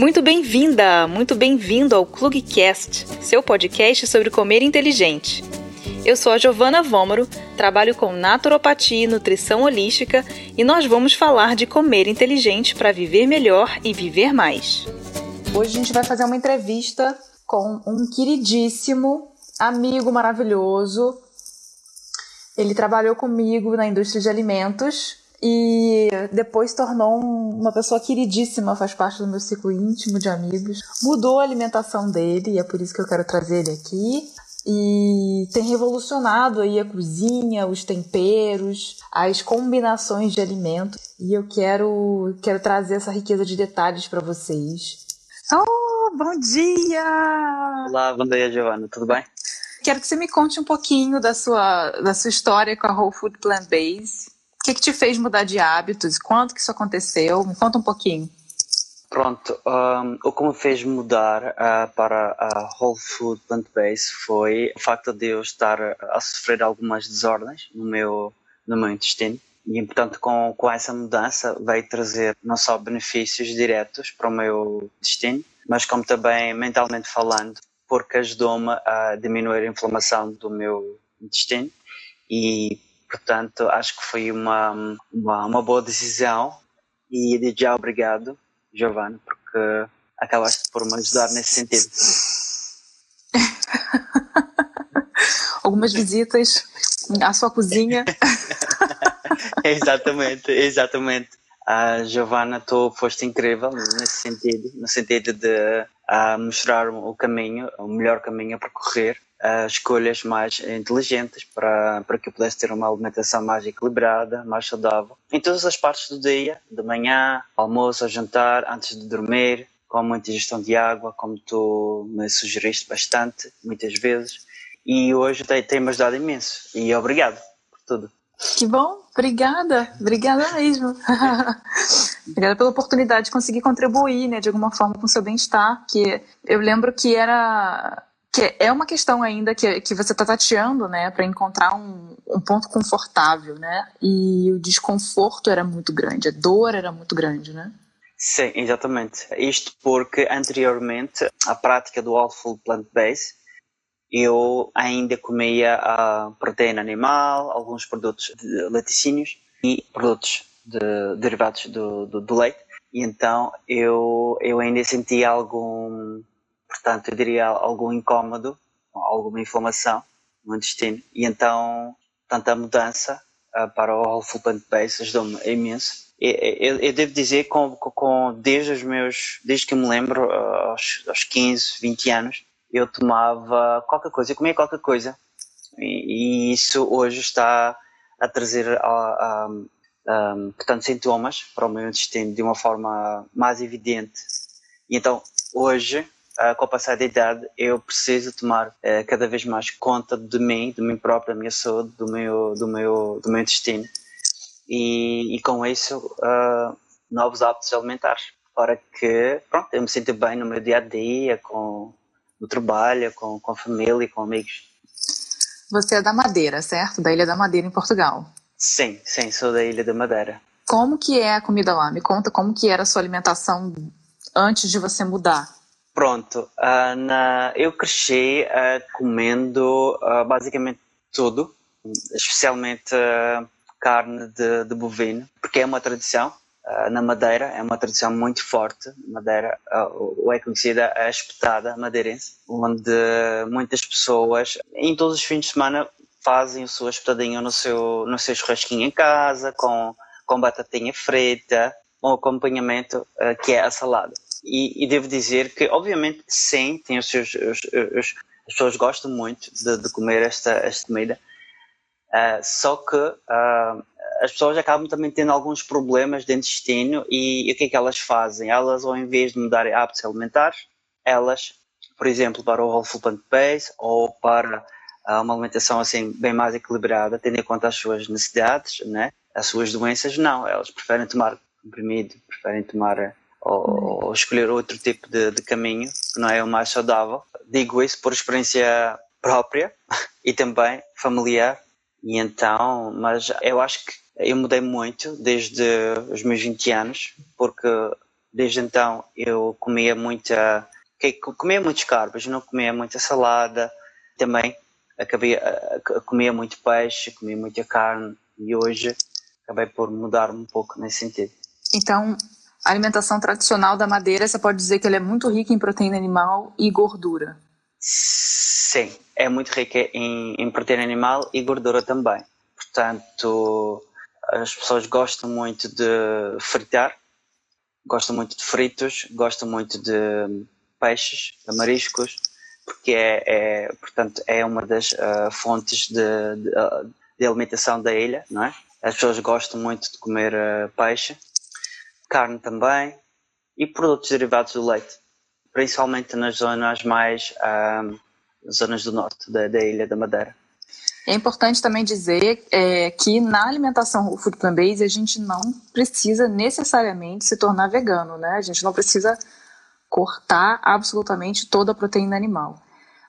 Muito bem-vinda, muito bem-vindo ao Clugcast, seu podcast sobre comer inteligente. Eu sou a Giovana Vômoro, trabalho com naturopatia e nutrição holística e nós vamos falar de comer inteligente para viver melhor e viver mais. Hoje a gente vai fazer uma entrevista com um queridíssimo amigo maravilhoso. Ele trabalhou comigo na indústria de alimentos e depois tornou uma pessoa queridíssima, faz parte do meu ciclo íntimo de amigos. Mudou a alimentação dele e é por isso que eu quero trazer ele aqui. E tem revolucionado aí a cozinha, os temperos, as combinações de alimentos. E eu quero, quero trazer essa riqueza de detalhes para vocês. Oh, bom dia! Olá, bom dia, Giovana, tudo bem? Quero que você me conte um pouquinho da sua, da sua história com a Whole Food Plant Base o que, que te fez mudar de hábitos? Quanto que isso aconteceu? Me conta um pouquinho. Pronto, um, o que me fez mudar uh, para a Whole Food Plant Based foi o facto de eu estar a sofrer algumas desordens no meu, no meu intestino. E, portanto, com, com essa mudança veio trazer não só benefícios diretos para o meu intestino, mas como também mentalmente falando, porque ajudou-me a diminuir a inflamação do meu intestino e Portanto, acho que foi uma, uma, uma boa decisão e de já obrigado, Giovanni, porque acabaste por me ajudar nesse sentido. Algumas visitas à sua cozinha. exatamente, exatamente. A Giovanna, tu foste incrível nesse sentido, no sentido de uh, mostrar o caminho, o melhor caminho a percorrer uh, escolhas mais inteligentes para, para que eu pudesse ter uma alimentação mais equilibrada, mais saudável. Em todas as partes do dia, de manhã, almoço, jantar, antes de dormir, com muita ingestão de água, como tu me sugeriste bastante, muitas vezes. E hoje tem-me ajudado imenso. E obrigado por tudo. Que bom, obrigada, obrigada mesmo. obrigada pela oportunidade de conseguir contribuir, né, de alguma forma com o seu bem-estar, que eu lembro que era que é uma questão ainda que, que você está tateando, né, para encontrar um, um ponto confortável, né? E o desconforto era muito grande, a dor era muito grande, né? Sim, exatamente. Isto porque anteriormente a prática do all full plant-based eu ainda comia a proteína animal, alguns produtos de laticínios e produtos de, derivados do, do, do leite. E então eu, eu ainda sentia algum portanto eu diria algum incômodo, alguma inflamação no intestino e então tanta mudança uh, para o whole food plant based ajudou-me imenso. Eu, eu, devo dizer com, com, desde os meus, desde que me lembro, uh, aos, aos 15, 20 anos, eu tomava qualquer coisa, eu comia qualquer coisa e, e isso hoje está a trazer um, portanto, sintomas para o meu intestino de uma forma mais evidente. E então, hoje, com o passar da idade, eu preciso tomar uh, cada vez mais conta de mim, de mim próprio, da minha saúde, do meu, do meu, do meu intestino. E, e com isso, uh, novos hábitos alimentares, para que pronto, eu me sinta bem no meu dia a dia, com, no trabalho, com, com a família, com amigos. Você é da Madeira, certo? Da Ilha da Madeira, em Portugal. Sim, sim, sou da Ilha da Madeira. Como que é a comida lá? Me conta como que era a sua alimentação antes de você mudar. Pronto, uh, na, eu cresci uh, comendo uh, basicamente tudo, especialmente carne de, de, bovino, porque é uma tradição na Madeira, é uma tradição muito forte. Madeira é conhecida a espetada madeirense, onde muitas pessoas, em todos os fins de semana, fazem a sua espetadinha no seu, no seu churrasquinho em casa, com, com batatinha frita, um acompanhamento que é a salada. E, e, devo dizer que, obviamente, sim, tem os seus, os, os, as pessoas gostam muito de, de comer esta, esta comida, uh, só que uh, as pessoas acabam também tendo alguns problemas de intestino e, e, o que é que elas fazem? Elas, ao invés de mudarem hábitos alimentares, elas, por exemplo, para o whole food plant based ou para uh, uma alimentação assim bem mais equilibrada, tendo em conta as suas necessidades, né? as suas doenças, não, elas preferem tomar comprimido, preferem tomar ou, ou escolher outro tipo de, de, caminho que não é o mais saudável. Digo isso por experiência própria e também familiar. E então, mas eu acho que eu mudei muito desde os meus 20 anos, porque desde então eu comia muita comia muitos carbos, não comia muita salada, também acabei comia muito peixe, comia muita carne e hoje acabei por mudar um pouco nesse sentido. Então, a alimentação tradicional da Madeira, você pode dizer que ela é muito rica em proteína animal e gordura. Sim, é muito rica em, em proteína animal e gordura também. Portanto, as pessoas gostam muito de fritar, gostam muito de fritos, gostam muito de peixes, de mariscos, porque é, é portanto, é uma das uh, fontes de, de, de, alimentação da ilha, não é? As pessoas gostam muito de comer uh, peixe, carne também e produtos derivados do leite, principalmente nas zonas mais uh, zonas do norte da, da ilha da Madeira. É importante também dizer é, que na alimentação food plant-based a gente não precisa necessariamente se tornar vegano, né? A gente não precisa cortar absolutamente toda a proteína animal.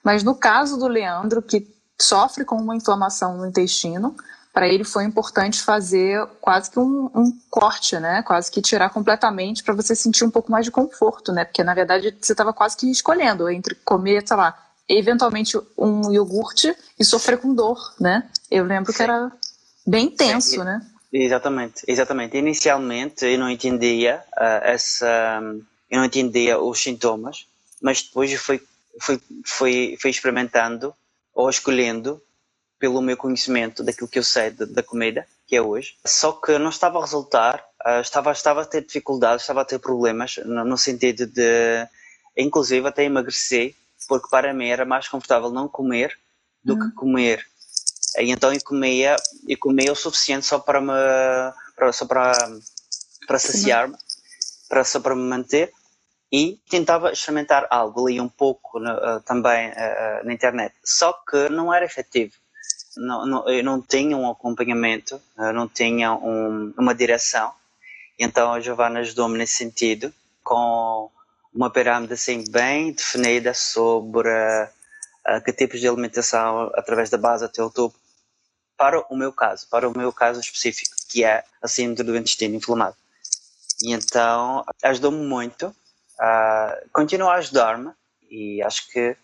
Mas no caso do Leandro, que sofre com uma inflamação no intestino, para ele foi importante fazer quase que um, um, corte, né? Quase que tirar completamente para você sentir um pouco mais de conforto, né? Porque na verdade você estava quase que escolhendo entre comer, sei lá, eventualmente um iogurte e sofrer com dor, né? Eu lembro Sim. que era bem tenso, Sim. né? Exatamente, exatamente. Inicialmente eu não entendia uh, essa, eu não entendia os sintomas, mas depois fui, fui, fui, fui experimentando ou escolhendo pelo meu conhecimento daquilo que eu sei de, da comida que é hoje. Só que não estava a resultar, uh, estava, estava a ter dificuldades, estava a ter problemas no, no sentido de, inclusive até emagrecer porque para mim era mais confortável não comer do uhum. que comer. E então eu comia, eu comia o suficiente só para me, para, só para, para saciar-me, para, só para me manter e tentava experimentar algo ali um pouco no, uh, também uh, na internet, só que não era efetivo. Não, não, não tinha um acompanhamento, não tinha um, uma direção, então a Giovanna ajudou-me nesse sentido, com uma pirâmide assim bem definida sobre uh, que tipos de alimentação através da base até o topo para o meu caso, para o meu caso específico, que é a síndrome do intestino inflamado. E então ajudou-me muito, uh, continua a ajudar-me e acho que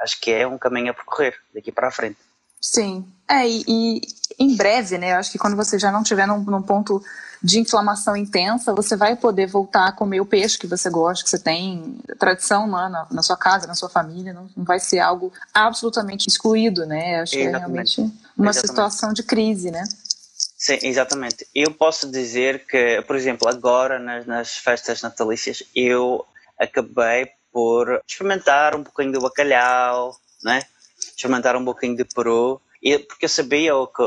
acho que é um caminho a percorrer daqui para a frente. Sim, é e, e em breve, né? Eu acho que quando você já não estiver num, num ponto de inflamação intensa, você vai poder voltar a comer o peixe que você gosta, que você tem tradição lá na, na sua casa, na sua família, não, não, vai ser algo absolutamente excluído, né? Acho exatamente. que é realmente uma exatamente. situação de crise, né? Sim, exatamente. Eu posso dizer que, por exemplo, agora nas, nas festas natalícias, eu acabei por experimentar um pouquinho do bacalhau, né? Experimentar um pouquinho de peru, porque eu sabia que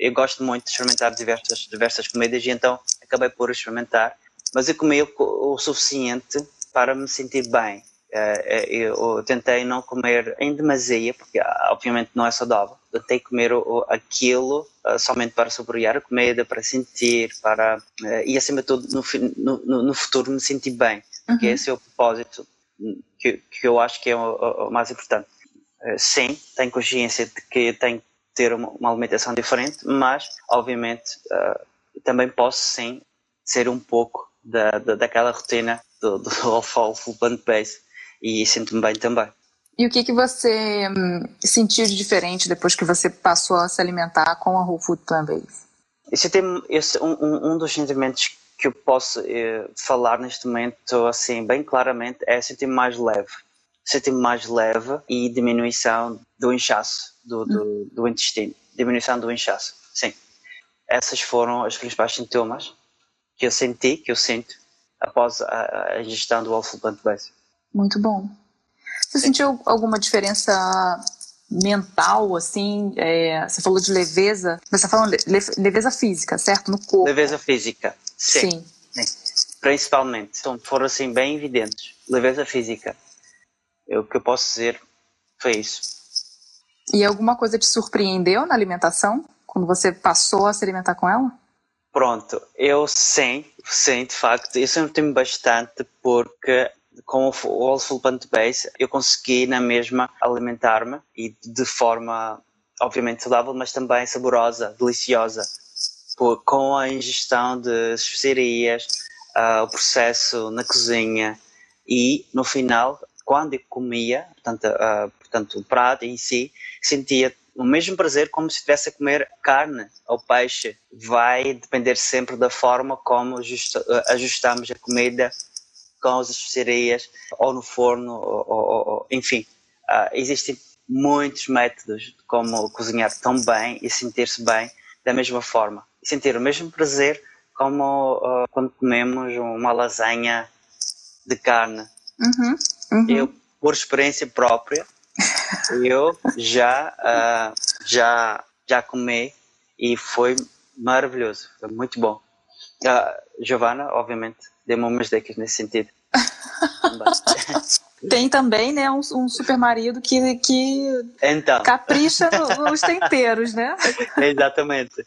eu gosto muito de experimentar diversas, diversas comidas e então acabei por experimentar. Mas eu comi o, o suficiente para me sentir bem. Eh, eh, eu tentei não comer em demasia, porque ah, obviamente não é saudável. Tentei comer aquilo ah, somente para saborear a comida, para sentir, para eh, e acima de tudo no, no, no futuro me sentir bem, porque uhum. esse é o propósito que, que eu acho que é o, o mais importante. Sim, tenho consciência de que tenho ter uma, alimentação diferente, mas obviamente uh, também posso sim ser um pouco da, da daquela rotina do, do all full plant base e sinto-me bem também. E o que, que você hum, sentiu de diferente depois que você passou a se alimentar com a Whole Food Plant Base? Esse, tem, esse um, um dos sentimentos que eu posso eh, falar neste momento assim bem claramente é sentir-me mais leve sentir-me mais leve e diminuição do inchaço do, do, hum. do, intestino, diminuição do inchaço, sim. Essas foram os principais sintomas que eu senti, que eu sinto, após a, a ingestão do alfa plant base. Muito bom. Você sim. sentiu alguma diferença mental, assim? É, você falou de leveza, você está falando leveza física, certo? No corpo. Leveza física, sim. sim. sim. Principalmente, então, foram assim bem evidentes. Leveza física o que eu posso dizer foi isso. E alguma coisa te surpreendeu na alimentação? Quando você passou a se alimentar com ela? Pronto, eu sim, sim, de facto, eu sempre bastante porque com o All Full Plant Base eu consegui na mesma alimentar-me e de forma obviamente saudável, mas também saborosa, deliciosa, por, com a ingestão de especiarias, uh, o processo na cozinha e no final, quando comia, portanto, uh, portanto o prato em si, sentia o mesmo prazer como se estivesse a comer carne ou peixe. Vai depender sempre da forma como ajustamos a comida com as especiarias ou no forno, ou, ou, ou enfim. Uh, existem muitos métodos como cozinhar tão bem e sentir-se bem da mesma forma. E sentir o mesmo prazer como uh, quando comemos uma lasanha de carne. Uhum, uhum. Eu, por experiência própria, eu já, uh, já, já comi e foi maravilhoso, foi muito bom. Uh, Giovanna, obviamente, deu-me umas dicas nesse sentido. Tem também, né, um, um super marido que, que então. capricha nos temperos, né? Exatamente.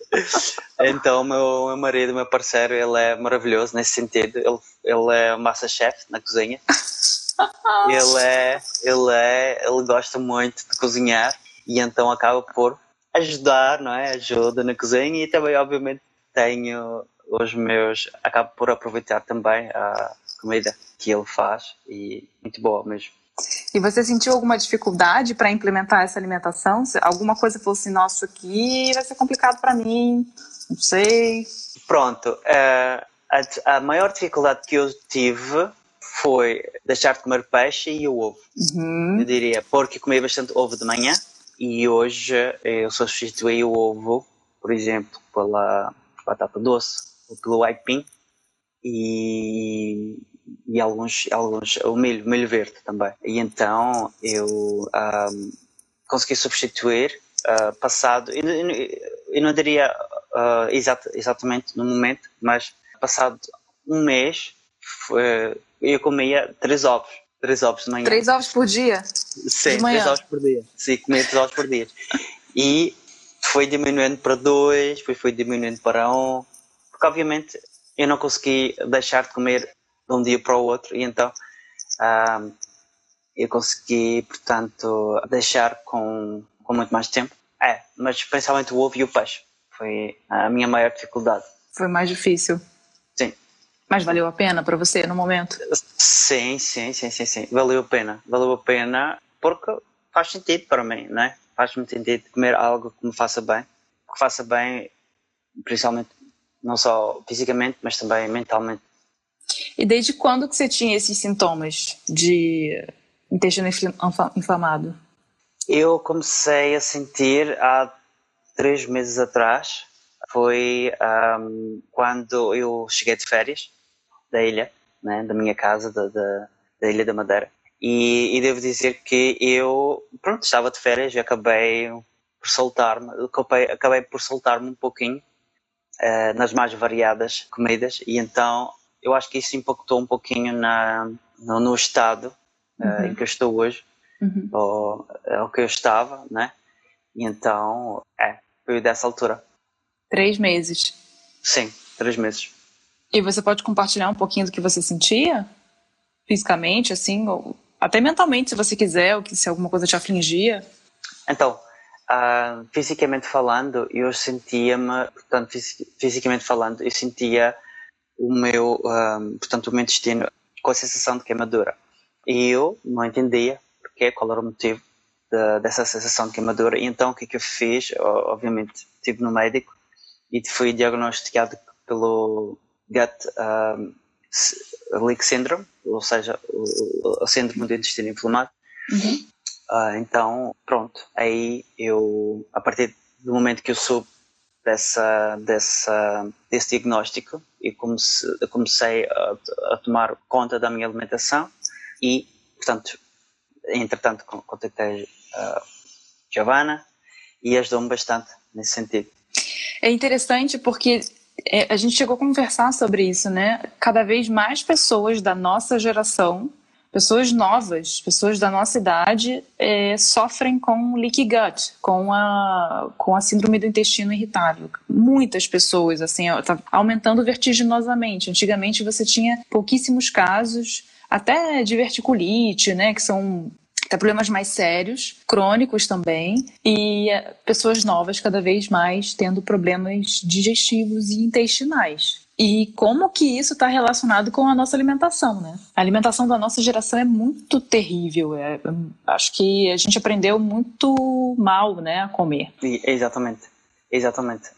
Então, meu, meu marido, meu parceiro, ele é maravilhoso nesse sentido. Ele, ele é massa-chefe na cozinha. ele é, ele é, ele gosta muito de cozinhar e então acaba por ajudar, não é? Ajuda na cozinha e também, obviamente, tenho os meus, acabo por aproveitar também a comida que ele faz e muito boa mesmo. E você sentiu alguma dificuldade para implementar essa alimentação? Alguma coisa falou assim, nossa, aqui vai ser complicado para mim, não sei. Pronto, uh, a, a, maior dificuldade que eu tive foi deixar de comer peixe e o ovo. Uhum. Eu diria, porque comi bastante ovo de manhã e hoje eu substituí o ovo, por exemplo, pela batata doce pelo aipim e e alguns, alguns o milho, milho verde também. E então eu um, consegui substituir uh, passado, eu, eu, não diria uh, exat, exatamente no momento, mas passado um mês foi, eu comia três ovos. Três ovos de manhã. Três ovos por dia? Sim, três ovos por dia. Sim, comia três ovos por dia. E foi diminuindo para dois, depois foi diminuindo para um, porque obviamente eu não consegui deixar de comer de um dia para o outro, e então eu consegui, portanto, deixar com, com muito mais tempo. É, mas principalmente o ovo e o peixe foi a minha maior dificuldade. Foi mais difícil? Sim. Mas valeu a pena para você no momento? Sim, sim, sim, sim, sim. Valeu a pena. Valeu a pena porque faz sentido para mim, não é? Faz muito sentido comer algo que me faça bem. Que faça bem, principalmente, não só fisicamente, mas também mentalmente. E desde quando que você tinha esses sintomas de intestino inflamado? Eu comecei a sentir há três meses atrás. Foi um, quando eu cheguei de férias da ilha, né, da minha casa, da, da, da Ilha da Madeira. E, e, devo dizer que eu, pronto, estava de férias e acabei por soltar-me, acabei, acabei por soltar-me um pouquinho uh, nas mais variadas comidas e então eu acho que isso impactou um pouquinho na, no, no estado eh, uhum. uh, em que eu estou hoje, uhum. ou, ou que eu estava, né? E então, é, foi dessa altura. Três meses? Sim, três meses. E você pode compartilhar um pouquinho do que você sentia? Fisicamente, assim, ou até mentalmente, se você quiser, ou se alguma coisa te afligia? Então, uh, fisicamente falando, eu sentia-me, portanto, fisicamente falando, eu sentia o meu, um, portanto, o meu intestino com a sensação de queimadura. E eu não entendia porque, qual era o motivo de, dessa sensação de queimadura. E então o que, é que eu fiz? Obviamente, estive no médico e fui diagnosticado pelo gut um, leak syndrome, ou seja, o, o síndrome do intestino inflamado. Uhum. Uh, então, pronto, aí eu, a partir do momento que eu soube dessa, dessa, desse diagnóstico e comecei, comecei a, a, tomar conta da minha alimentação e, portanto, entretanto contactei a Giovanna e ajudou-me bastante nesse sentido. É interessante porque é, a gente chegou a conversar sobre isso, né? Cada vez mais pessoas da nossa geração pessoas novas, pessoas da nossa idade, é, sofrem com leaky gut, com a, com a síndrome do intestino irritável. Muitas pessoas, assim, está aumentando vertiginosamente. Antigamente você tinha pouquíssimos casos, até de verticulite, né, que são até problemas mais sérios, crônicos também, e é, pessoas novas cada vez mais tendo problemas digestivos e intestinais. E como que isso está relacionado com a nossa alimentação, né? A alimentação da nossa geração é muito terrível. É, acho que a gente aprendeu muito mal, né, a comer. Exatamente, exatamente.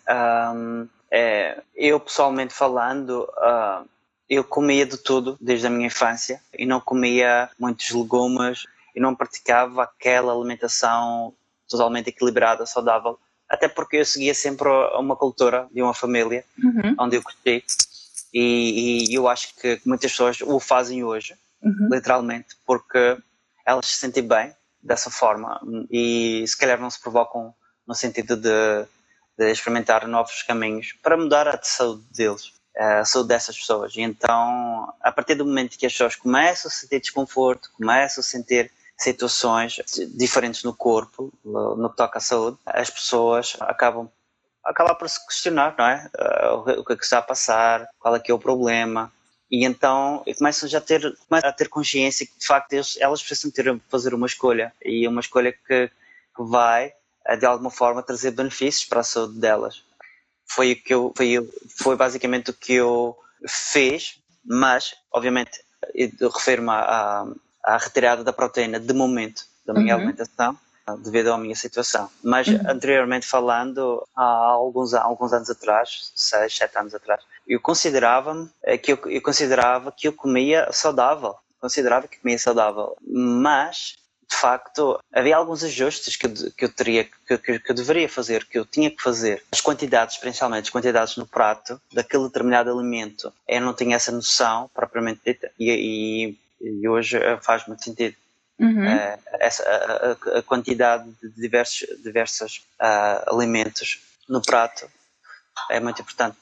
Um, é, eu pessoalmente falando, uh, eu comia de tudo desde a minha infância e não comia muitos legumes e não praticava aquela alimentação totalmente equilibrada, saudável até porque eu seguia sempre uma cultura de uma família uhum. onde eu cresci e, e, eu acho que muitas pessoas o fazem hoje, uhum. literalmente, porque elas se sentem bem dessa forma e se calhar não se provocam no sentido de, de experimentar novos caminhos para mudar a saúde deles, a saúde dessas pessoas. E então, a partir do momento que as pessoas começam a sentir desconforto, começam a sentir situações diferentes no corpo, no que toca à saúde, as pessoas acabam acabam por se questionar, não é? Uh, o que é que está a passar, qual é que é o problema. E então começam já a ter, a ter consciência que de facto eles, elas precisam ter, fazer uma escolha e uma escolha que, que vai eh, de alguma forma trazer benefícios para a saúde delas. Foi o que eu, foi, foi basicamente o que eu fiz, mas obviamente eu refiro-me à, à retirada da proteína de momento da minha uhum. alimentação devido à minha situação. Mas uhum. anteriormente falando, há alguns, há alguns anos atrás, seis, sete anos atrás, eu considerava eh, que eu, eu considerava que eu comia saudável, considerava que comia saudável, mas de facto, havia alguns ajustes que, que eu teria, que, que, que, eu deveria fazer, que eu tinha que fazer. As quantidades, principalmente as quantidades no prato daquele determinado alimento, eu não tinha essa noção propriamente dita e, e e hoje eh, faz muito sentido. Uhum. Uh, essa, a, a, quantidade de diversos, diversos uh, alimentos no prato é muito importante.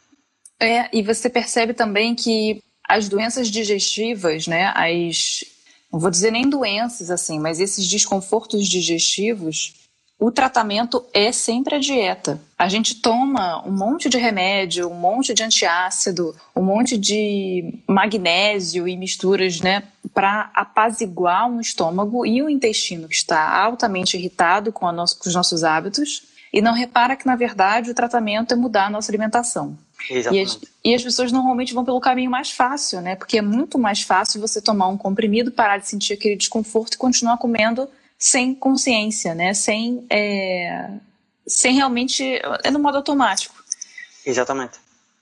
É, e você percebe também que as doenças digestivas, né, as, não vou dizer nem doenças assim, mas esses desconfortos digestivos, o tratamento é sempre a dieta. A gente toma um monte de remédio, um monte de antiácido, um monte de magnésio e misturas, né, para apaziguar um estômago e o intestino que está altamente irritado com, nosso, com os nossos hábitos e não repara que, na verdade, o tratamento é mudar a nossa alimentação. E as, e as, pessoas normalmente vão pelo caminho mais fácil, né? Porque é muito mais fácil você tomar um comprimido, parar de sentir aquele desconforto e continuar comendo sem consciência, né? Sem, é, sem realmente. É no modo automático. Exatamente.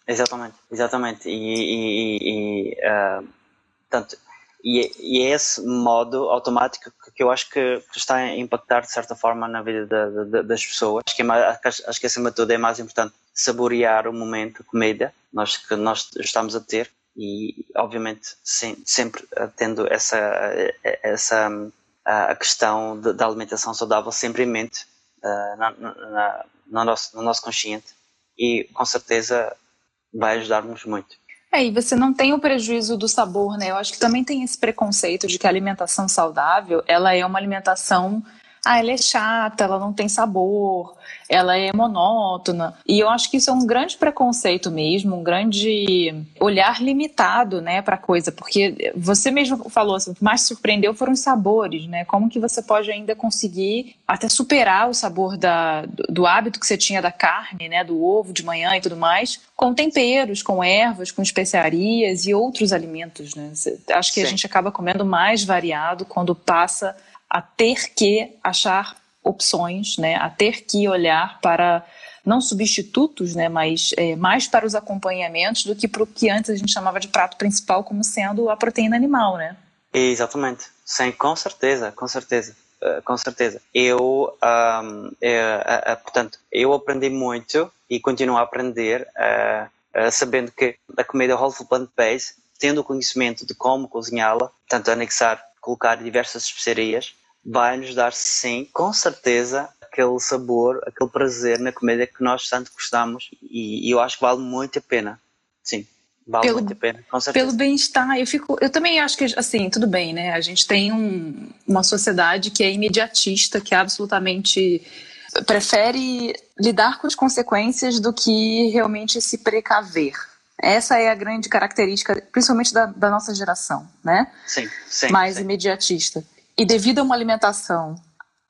Exatamente. Exatamente. E. e, e uh, tanto, e, e, é esse modo automático que eu acho que, está a impactar de certa forma na vida de, de, das pessoas. Acho que, é acho que acima de tudo é mais importante saborear o momento, a comida nós, que nós estamos a ter e obviamente sim, sempre tendo essa, essa a questão da alimentação saudável sempre em mente uh, na, na, no, nosso, no nosso consciente e com certeza vai ajudar-nos muito. É, e você não tem o prejuízo do sabor, né? Eu acho que também tem esse preconceito de que a alimentação saudável, ela é uma alimentação ah, ela é chata, ela não tem sabor, ela é monótona. E eu acho que isso é um grande preconceito mesmo, um grande olhar limitado, né, para coisa, porque você mesmo falou assim, o que mais surpreendeu foram os sabores, né? Como que você pode ainda conseguir até superar o sabor da, do hábito que você tinha da carne, né, do ovo de manhã e tudo mais, com temperos, com ervas, com especiarias e outros alimentos, né? Acho que Sim. a gente acaba comendo mais variado quando passa a ter que achar opções, né, a ter que olhar para não substitutos, né, mas é, mais para os acompanhamentos do que para o que antes a gente chamava de prato principal como sendo a proteína animal, né? Exatamente, sim, com certeza, com certeza, uh, com certeza. Eu, um, uh, uh, portanto, eu aprendi muito e continuo a aprender, sabendo que a comida whole food plant-based, tendo o conhecimento de como cozinhá-la, portanto, anexar, colocar diversas especiarias, vai nos dar sim, com certeza, aquele sabor, aquele prazer na comida que nós tanto gostamos e, e eu acho que vale muito a pena. Sim. Vale pelo, muito a pena, com certeza. Pelo bem-estar, eu fico, eu também acho que assim, tudo bem, né? A gente tem um, uma sociedade que é imediatista, que é absolutamente prefere lidar com as consequências do que realmente se precaver. Essa é a grande característica, principalmente da, da nossa geração, né? Sim, sim. Mais sim. imediatista. E devido a uma alimentação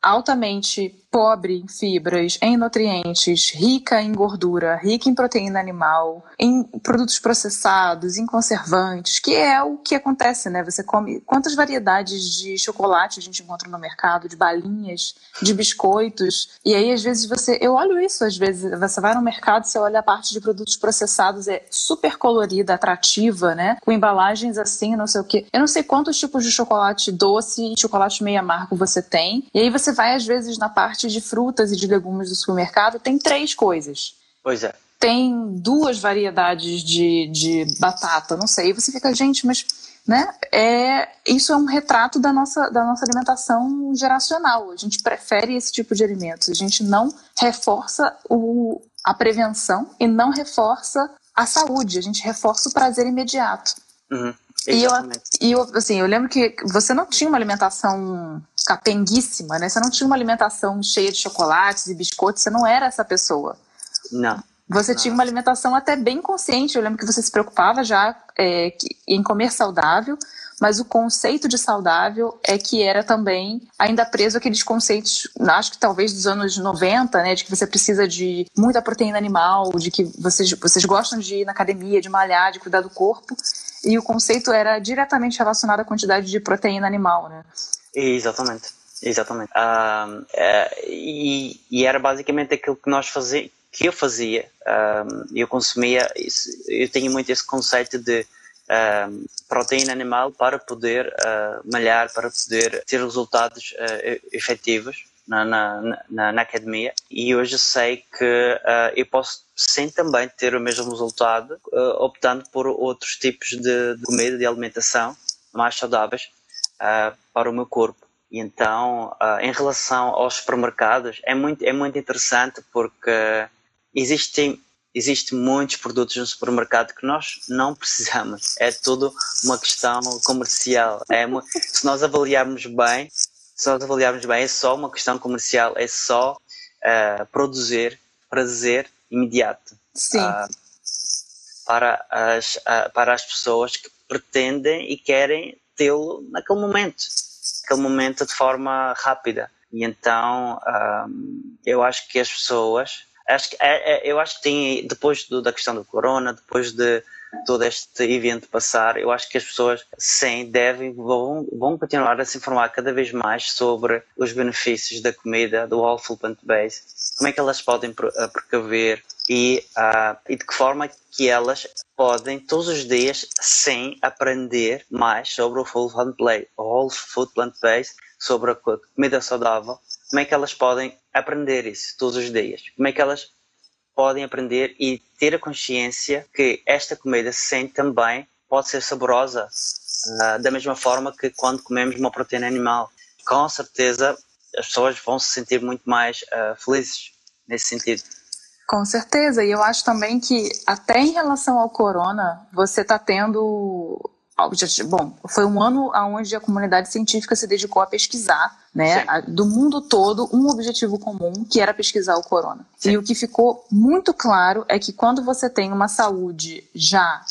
altamente pobre em fibras, em nutrientes, rica em gordura, rica em proteína animal, em produtos processados, em conservantes, que é o que acontece, né? Você come quantas variedades de chocolate a gente encontra no mercado, de balinhas, de biscoitos, e aí às vezes você, eu olho isso às vezes, você vai no mercado, você olha a parte de produtos processados, é super colorida, atrativa, né? Com embalagens assim, não sei o quê. Eu não sei quantos tipos de chocolate doce e chocolate meio amargo você tem. E aí você vai às vezes na parte parte de frutas e de legumes do supermercado tem três coisas. Pois é. Tem duas variedades de, de batata, não sei. E você fica, gente, mas né? É, isso é um retrato da nossa, da nossa alimentação geracional. A gente prefere esse tipo de alimentos. A gente não reforça o, a prevenção e não reforça a saúde. A gente reforça o prazer imediato. Uhum. E eu, e eu, assim, eu lembro que você não tinha uma alimentação capenguíssima, né? Você não tinha uma alimentação cheia de chocolates e biscoitos, você não era essa pessoa. Não. Você não. tinha uma alimentação até bem consciente. Eu lembro que você se preocupava já é, em comer saudável, mas o conceito de saudável é que era também ainda preso aqueles conceitos, acho que talvez dos anos 90, né, de que você precisa de muita proteína animal, de que vocês, vocês gostam de ir na academia, de malhar, de cuidar do corpo, e o conceito era diretamente relacionado à quantidade de proteína animal, né? Exatamente, exatamente. Um, é, e, e, era basicamente aquilo que nós fazíamos, que eu fazia. Um, eu consumia, eu tenho muito esse conceito de um, proteína animal para poder uh, malhar, para poder ter resultados uh, efetivos na, na, na, na, academia. E hoje sei que uh, eu posso sem também ter o mesmo resultado, uh, optando por outros tipos de, de comida, de alimentação mais saudáveis uh, para o meu corpo. E então, uh, em relação aos supermercados, é muito, é muito interessante porque existem existem muitos produtos no supermercado que nós não precisamos. É tudo uma questão comercial. É, se nós avaliarmos bem, se nós avaliarmos bem, é só uma questão comercial, é só uh, produzir prazer imediato uh, para, as, uh, para as pessoas que pretendem e querem tê-lo naquele momento, naquele momento de forma rápida. E então um, eu acho que as pessoas, acho que, é, é, eu acho que tem, depois do, da questão do corona, depois de todo este evento passar, eu acho que as pessoas, sim, devem, vão, vão continuar a se informar cada vez mais sobre os benefícios da comida, do whole food plant-based, como é que elas podem precaver e, uh, e de que forma que elas podem todos os dias, sim, aprender mais sobre o whole food plant-based, sobre a comida saudável, como é que elas podem aprender isso todos os dias, como é que elas podem aprender e ter a consciência que esta comida sim também pode ser saborosa uh, da mesma forma que quando comemos uma proteína animal. Com certeza as pessoas vão se sentir muito mais uh, felizes nesse sentido. Com certeza, e eu acho também que até em relação ao corona, você está tendo bom, foi um ano onde a comunidade científica se dedicou a pesquisar, né, a, do mundo todo, um objetivo comum, que era pesquisar o corona. Sim. E o que ficou muito claro é que quando você tem uma saúde já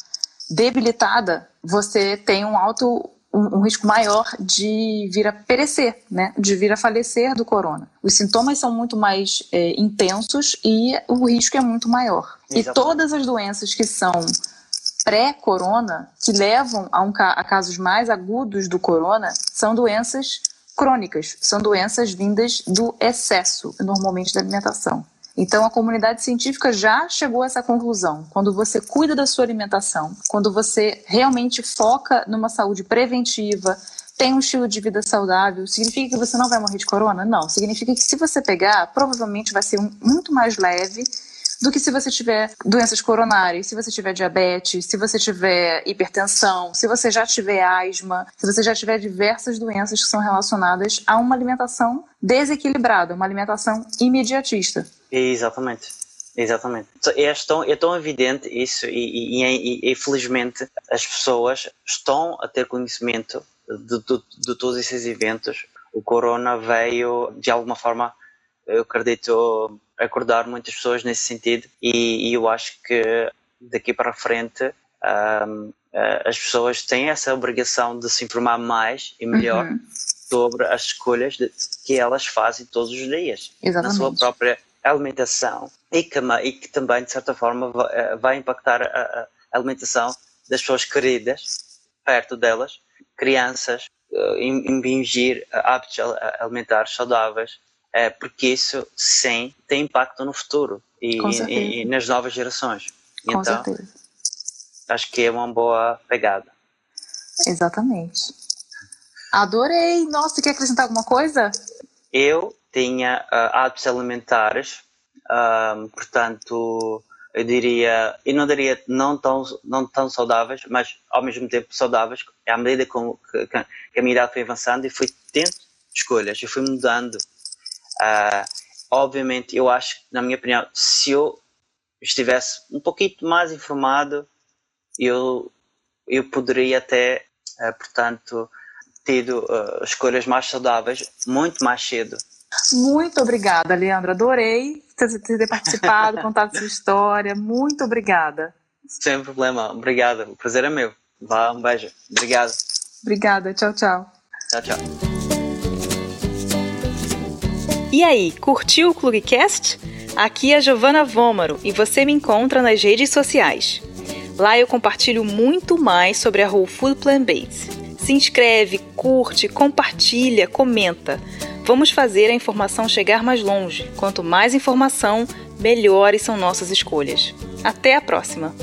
debilitada, você tem um alto um, um, risco maior de vir a perecer, né? de vir a falecer do corona. Os sintomas são muito mais é, intensos e o risco é muito maior. Exatamente. E todas as doenças que são pré-corona, que levam a, um, a casos mais agudos do corona, são doenças crônicas, são doenças vindas do excesso, normalmente, da alimentação. Então, a comunidade científica já chegou a essa conclusão. Quando você cuida da sua alimentação, quando você realmente foca numa saúde preventiva, tem um estilo de vida saudável, significa que você não vai morrer de corona? Não. Significa que se você pegar, provavelmente vai ser um, muito mais leve do que se você tiver doenças coronárias, se você tiver diabetes, se você tiver hipertensão, se você já tiver asma, se você já tiver diversas doenças que são relacionadas a uma alimentação desequilibrada, uma alimentação imediatista. Exatamente. Exatamente. É tão, é tão evidente isso e, e, e, e felizmente as pessoas estão a ter conhecimento de, de, de, todos esses eventos. O corona veio, de alguma forma, eu acredito, acordar muitas pessoas nesse sentido e, e eu acho que daqui para frente um, as pessoas têm essa obrigação de se informar mais e melhor uhum. sobre as escolhas de, que elas fazem todos os dias Exatamente. na sua própria alimentação e que, e que também, de certa forma, vai, eh, vai impactar a, a, alimentação das pessoas queridas perto delas, crianças, uh, impingir hábitos alimentares saudáveis, uh, porque isso, sim, tem impacto no futuro e, e, e nas novas gerações. Com então, certeza. acho que é uma boa pegada. Exatamente. Adorei! Nossa, quer acrescentar alguma coisa? Eu tinha uh, hábitos alimentares, uh, portanto, eu diria, eu não diria não tão, não tão saudáveis, mas ao mesmo tempo saudáveis, à medida com, que, que a minha idade foi avançando e fui tendo escolhas, eu fui mudando. Uh, obviamente, eu acho, na minha opinião, se eu estivesse um pouquinho mais informado, eu, eu poderia até, uh, portanto, tido uh, escolhas mais saudáveis muito mais cedo. Muito obrigada, Leandro. Adorei ter participado, contado sua história. Muito obrigada. Sem problema. Obrigada. O prazer é meu. Vá, um beijo. Obrigado. Obrigada. Tchau, tchau. Tchau, tchau. E aí, curtiu o Clubcast? Aqui é a Giovana Vômaro e você me encontra nas redes sociais. Lá eu compartilho muito mais sobre a Whole Food Plant Based. Se inscreve, curte, compartilha, comenta. Vamos fazer a informação chegar mais longe. Quanto mais informação, melhores são nossas escolhas. Até a próxima!